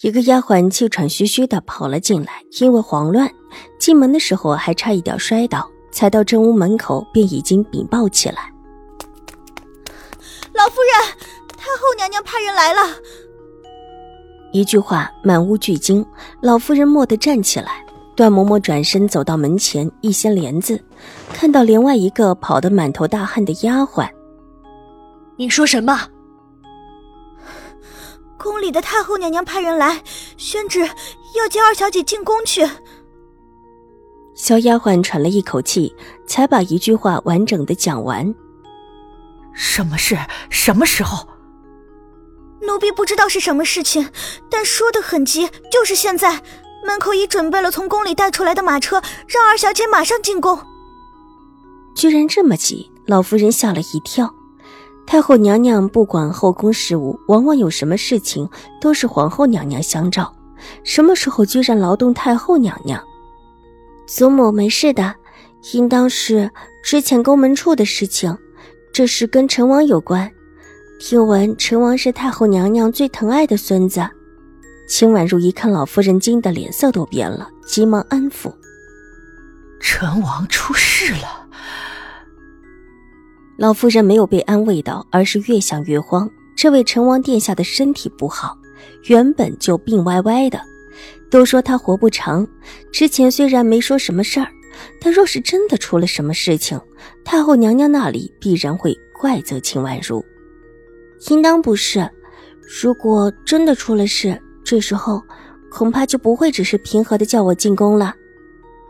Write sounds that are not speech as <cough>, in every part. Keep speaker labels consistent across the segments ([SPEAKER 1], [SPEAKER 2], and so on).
[SPEAKER 1] 一个丫鬟气喘吁吁的跑了进来，因为慌乱，进门的时候还差一点摔倒，才到正屋门口便已经禀报起来：“
[SPEAKER 2] 老夫人，太后娘娘派人来了。”
[SPEAKER 1] 一句话，满屋俱惊。老夫人蓦地站起来，段嬷嬷转身走到门前，一掀帘子，看到帘外一个跑得满头大汗的丫鬟：“
[SPEAKER 3] 你说什么？”
[SPEAKER 2] 宫里的太后娘娘派人来宣旨，要接二小姐进宫去。
[SPEAKER 1] 小丫鬟喘了一口气，才把一句话完整的讲完。
[SPEAKER 3] 什么事？什么时候？
[SPEAKER 2] 奴婢不知道是什么事情，但说的很急，就是现在。门口已准备了从宫里带出来的马车，让二小姐马上进宫。
[SPEAKER 1] 居然这么急，老夫人吓了一跳。太后娘娘不管后宫事务，往往有什么事情都是皇后娘娘相召。什么时候居然劳动太后娘娘？祖母没事的，应当是之前宫门处的事情。这事跟陈王有关。听闻陈王是太后娘娘最疼爱的孙子。秦婉如一看老夫人惊得脸色都变了，急忙安抚：“
[SPEAKER 3] 陈王出事了。”
[SPEAKER 1] 老夫人没有被安慰到，而是越想越慌。这位陈王殿下的身体不好，原本就病歪歪的，都说他活不长。之前虽然没说什么事儿，但若是真的出了什么事情，太后娘娘那里必然会怪责秦婉如。应当不是。如果真的出了事，这时候恐怕就不会只是平和的叫我进宫了。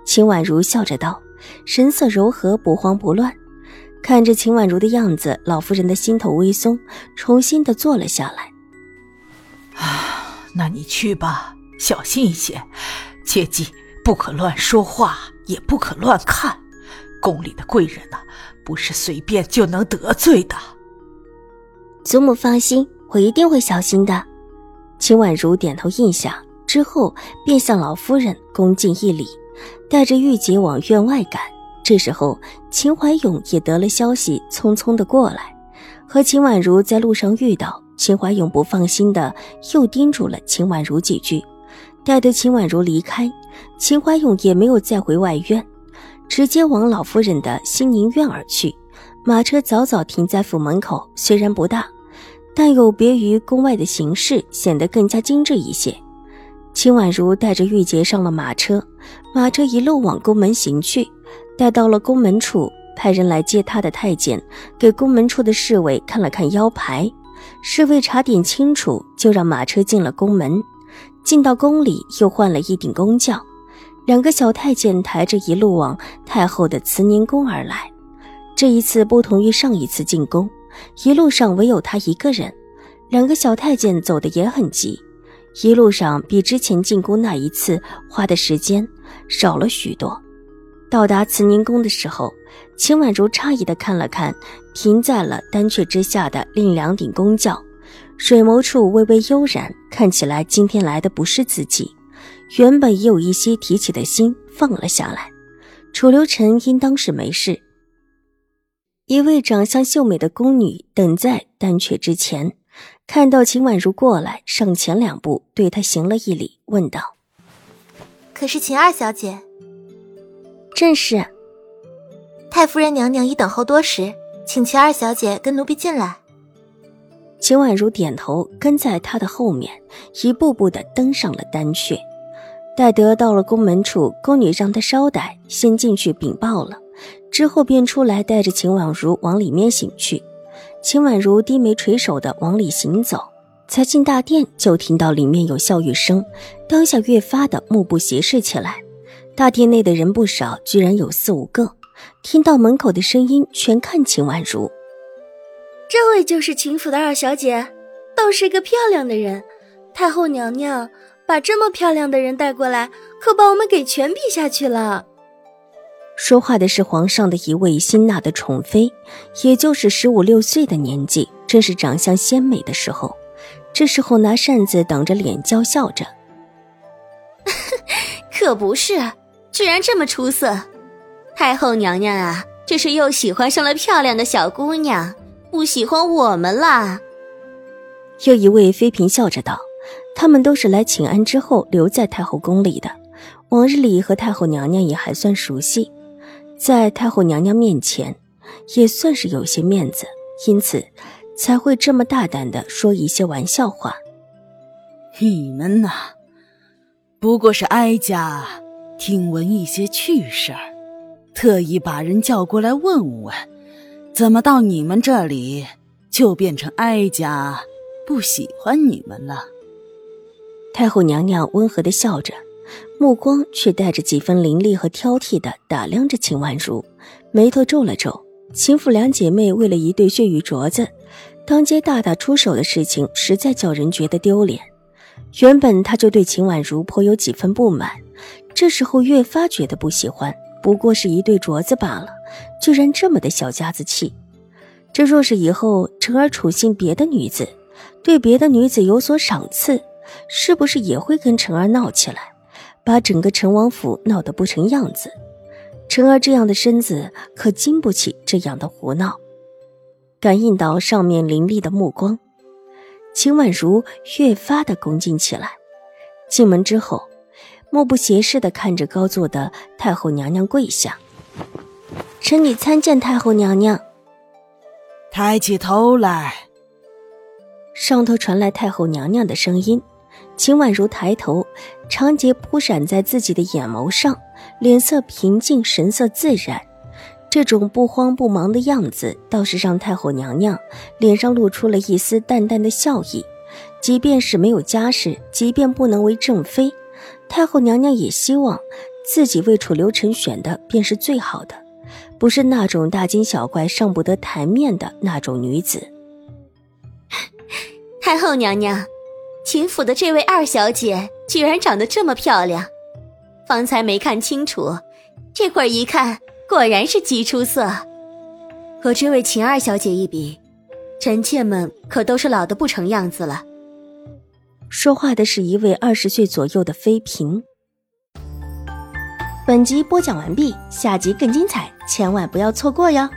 [SPEAKER 1] 秦婉如笑着道，神色柔和，不慌不乱。看着秦婉如的样子，老夫人的心头微松，重新的坐了下来。
[SPEAKER 3] 啊，那你去吧，小心一些，切记不可乱说话，也不可乱看。宫里的贵人呐，不是随便就能得罪的。
[SPEAKER 1] 祖母放心，我一定会小心的。秦婉如点头应下，之后便向老夫人恭敬一礼，带着玉洁往院外赶。这时候，秦怀勇也得了消息，匆匆的过来，和秦婉如在路上遇到。秦怀勇不放心的又叮嘱了秦婉如几句，待得秦婉如离开，秦怀勇也没有再回外院，直接往老夫人的新宁院而去。马车早早停在府门口，虽然不大，但有别于宫外的形式，显得更加精致一些。秦婉如带着玉洁上了马车，马车一路往宫门行去。带到了宫门处，派人来接他的太监给宫门处的侍卫看了看腰牌，侍卫查点清楚，就让马车进了宫门。进到宫里，又换了一顶宫轿，两个小太监抬着一路往太后的慈宁宫而来。这一次不同于上一次进宫，一路上唯有他一个人，两个小太监走的也很急，一路上比之前进宫那一次花的时间少了许多。到达慈宁宫的时候，秦婉如诧异的看了看停在了丹阙之下的另两顶宫轿，水眸处微微悠然，看起来今天来的不是自己。原本也有一些提起的心放了下来。楚留臣应当是没事。一位长相秀美的宫女等在丹阙之前，看到秦婉如过来，上前两步对她行了一礼，问道：“
[SPEAKER 4] 可是秦二小姐？”
[SPEAKER 1] 正是，
[SPEAKER 4] 太夫人娘娘已等候多时，请秦二小姐跟奴婢进来。
[SPEAKER 1] 秦婉如点头，跟在她的后面，一步步的登上了丹阙。待得到了宫门处，宫女让她稍待，先进去禀报了，之后便出来带着秦婉如往里面行去。秦婉如低眉垂首的往里行走，才进大殿，就听到里面有笑语声，当下越发的目不斜视起来。大殿内的人不少，居然有四五个。听到门口的声音，全看秦婉如。
[SPEAKER 5] 这位就是秦府的二小姐，倒是一个漂亮的人。太后娘娘把这么漂亮的人带过来，可把我们给全比下去了。
[SPEAKER 1] 说话的是皇上的一位新纳的宠妃，也就是十五六岁的年纪，正是长相鲜美的时候。这时候拿扇子挡着脸，娇笑着：“ <laughs>
[SPEAKER 6] 可不是，居然这么出色！太后娘娘啊，这是又喜欢上了漂亮的小姑娘，不喜欢我们啦。”
[SPEAKER 1] 又一位妃嫔笑着道：“他们都是来请安之后留在太后宫里的，往日里和太后娘娘也还算熟悉。”在太后娘娘面前，也算是有些面子，因此才会这么大胆的说一些玩笑话。
[SPEAKER 7] 你们呐，不过是哀家听闻一些趣事儿，特意把人叫过来问问，怎么到你们这里就变成哀家不喜欢你们了？
[SPEAKER 1] 太后娘娘温和的笑着。目光却带着几分凌厉和挑剔的打量着秦婉如，眉头皱了皱。秦府两姐妹为了一对血玉镯子，当街大打出手的事情，实在叫人觉得丢脸。原本他就对秦婉如颇有几分不满，这时候越发觉得不喜欢。不过是一对镯子罢了，居然这么的小家子气。这若是以后成儿处幸别的女子，对别的女子有所赏赐，是不是也会跟成儿闹起来？把整个陈王府闹得不成样子，陈儿这样的身子可经不起这样的胡闹。感应到上面凌厉的目光，秦婉如越发的恭敬起来。进门之后，目不斜视的看着高坐的太后娘娘跪下：“臣女参见太后娘娘。”
[SPEAKER 7] 抬起头来。
[SPEAKER 1] 上头传来太后娘娘的声音。秦婉如抬头，长睫扑闪在自己的眼眸上，脸色平静，神色自然。这种不慌不忙的样子，倒是让太后娘娘脸上露出了一丝淡淡的笑意。即便是没有家世，即便不能为正妃，太后娘娘也希望自己为楚留臣选的便是最好的，不是那种大惊小怪、上不得台面的那种女子。<laughs>
[SPEAKER 6] 太后娘娘。秦府的这位二小姐居然长得这么漂亮，方才没看清楚，这会儿一看，果然是极出色。和这位秦二小姐一比，臣妾们可都是老的不成样子了。
[SPEAKER 1] 说话的是一位二十岁左右的妃嫔。
[SPEAKER 5] 本集播讲完毕，下集更精彩，千万不要错过哟。